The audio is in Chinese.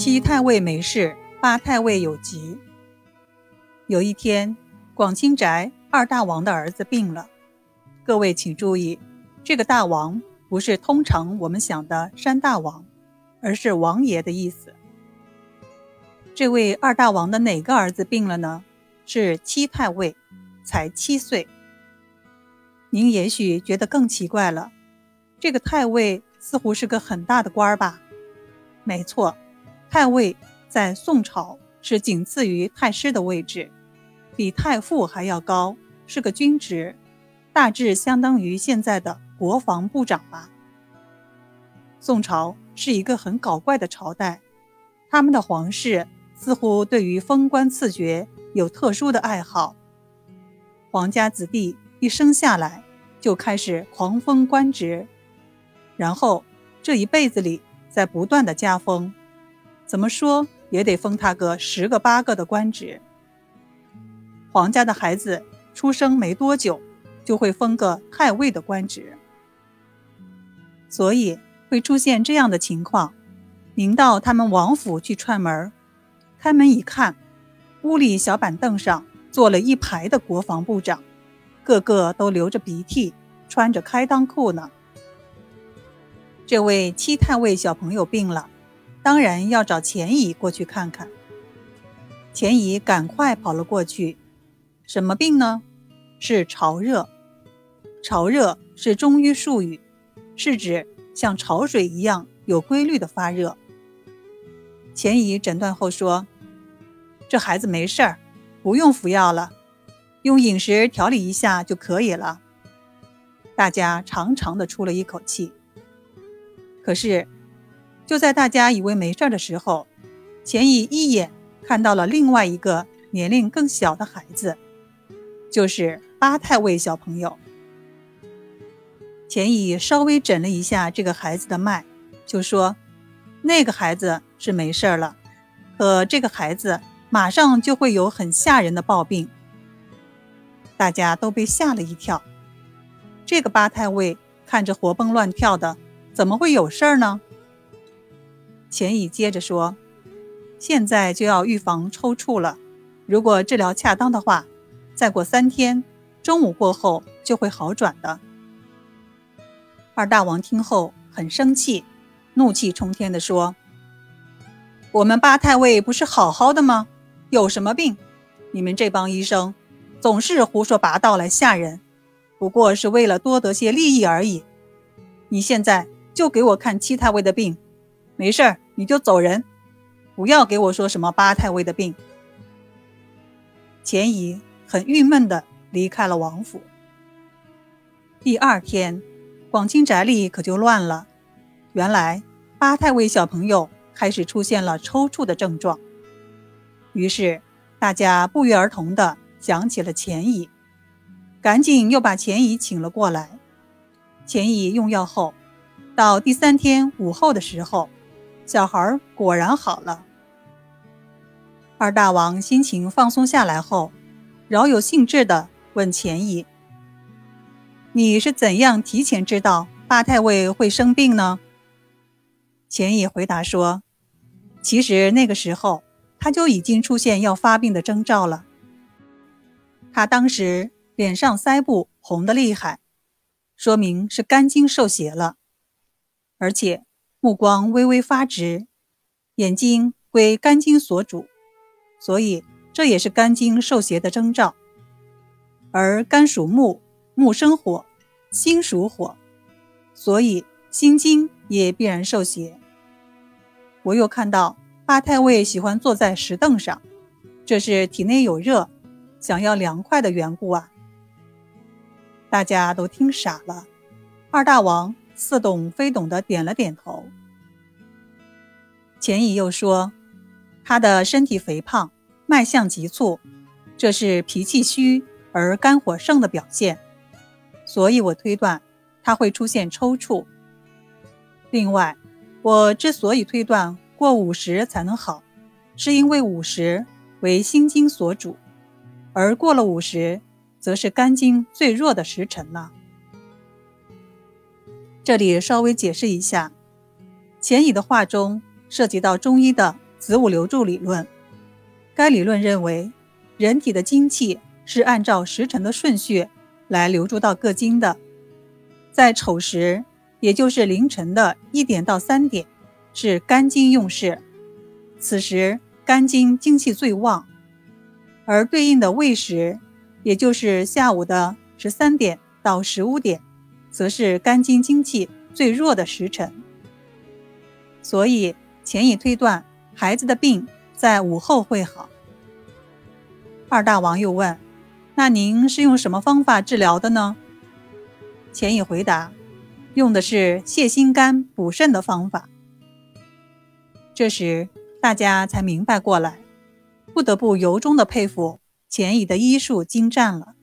七太尉没事，八太尉有急。有一天，广清宅二大王的儿子病了。各位请注意，这个大王不是通常我们想的山大王，而是王爷的意思。这位二大王的哪个儿子病了呢？是七太尉，才七岁。您也许觉得更奇怪了，这个太尉似乎是个很大的官儿吧？没错，太尉在宋朝是仅次于太师的位置，比太傅还要高，是个军职，大致相当于现在的国防部长吧。宋朝是一个很搞怪的朝代，他们的皇室似乎对于封官赐爵有特殊的爱好，皇家子弟一生下来就开始狂封官职，然后这一辈子里。在不断的加封，怎么说也得封他个十个八个的官职。皇家的孩子出生没多久，就会封个太尉的官职，所以会出现这样的情况：您到他们王府去串门，开门一看，屋里小板凳上坐了一排的国防部长，个个都流着鼻涕，穿着开裆裤呢。这位七太尉小朋友病了，当然要找钱乙过去看看。钱乙赶快跑了过去。什么病呢？是潮热。潮热是中医术语，是指像潮水一样有规律的发热。钱乙诊断后说：“这孩子没事儿，不用服药了，用饮食调理一下就可以了。”大家长长的出了一口气。可是，就在大家以为没事的时候，钱乙一眼看到了另外一个年龄更小的孩子，就是八太尉小朋友。钱乙稍微诊了一下这个孩子的脉，就说：“那个孩子是没事了，可这个孩子马上就会有很吓人的暴病。”大家都被吓了一跳。这个八太尉看着活蹦乱跳的。怎么会有事儿呢？钱乙接着说：“现在就要预防抽搐了，如果治疗恰当的话，再过三天，中午过后就会好转的。”二大王听后很生气，怒气冲天地说：“我们八太尉不是好好的吗？有什么病？你们这帮医生总是胡说八道来吓人，不过是为了多得些利益而已。你现在。”就给我看七太尉的病，没事儿你就走人，不要给我说什么八太尉的病。钱乙很郁闷的离开了王府。第二天，广清宅里可就乱了。原来八太尉小朋友开始出现了抽搐的症状，于是大家不约而同的想起了钱乙，赶紧又把钱乙请了过来。钱乙用药后。到第三天午后的时候，小孩果然好了。二大王心情放松下来后，饶有兴致地问钱乙：“你是怎样提前知道八太尉会生病呢？”钱乙回答说：“其实那个时候他就已经出现要发病的征兆了。他当时脸上腮部红得厉害，说明是肝经受邪了。”而且目光微微发直，眼睛归肝经所主，所以这也是肝经受邪的征兆。而肝属木，木生火，心属火，所以心经也必然受邪。我又看到八太尉喜欢坐在石凳上，这是体内有热，想要凉快的缘故啊！大家都听傻了，二大王。似懂非懂的点了点头。钱乙又说：“他的身体肥胖，脉象急促，这是脾气虚而肝火盛的表现，所以我推断他会出现抽搐。另外，我之所以推断过午时才能好，是因为午时为心经所主，而过了午时，则是肝经最弱的时辰了。”这里稍微解释一下，钱乙的话中涉及到中医的子午流注理论。该理论认为，人体的精气是按照时辰的顺序来流注到各经的。在丑时，也就是凌晨的一点到三点，是肝经用事，此时肝经精气最旺；而对应的未时，也就是下午的十三点到十五点，则是肝经精气最弱的时辰。所以，钱乙推断孩子的病在午后会好。二大王又问：“那您是用什么方法治疗的呢？”钱乙回答：“用的是泻心肝补肾的方法。”这时大家才明白过来，不得不由衷的佩服钱乙的医术精湛了。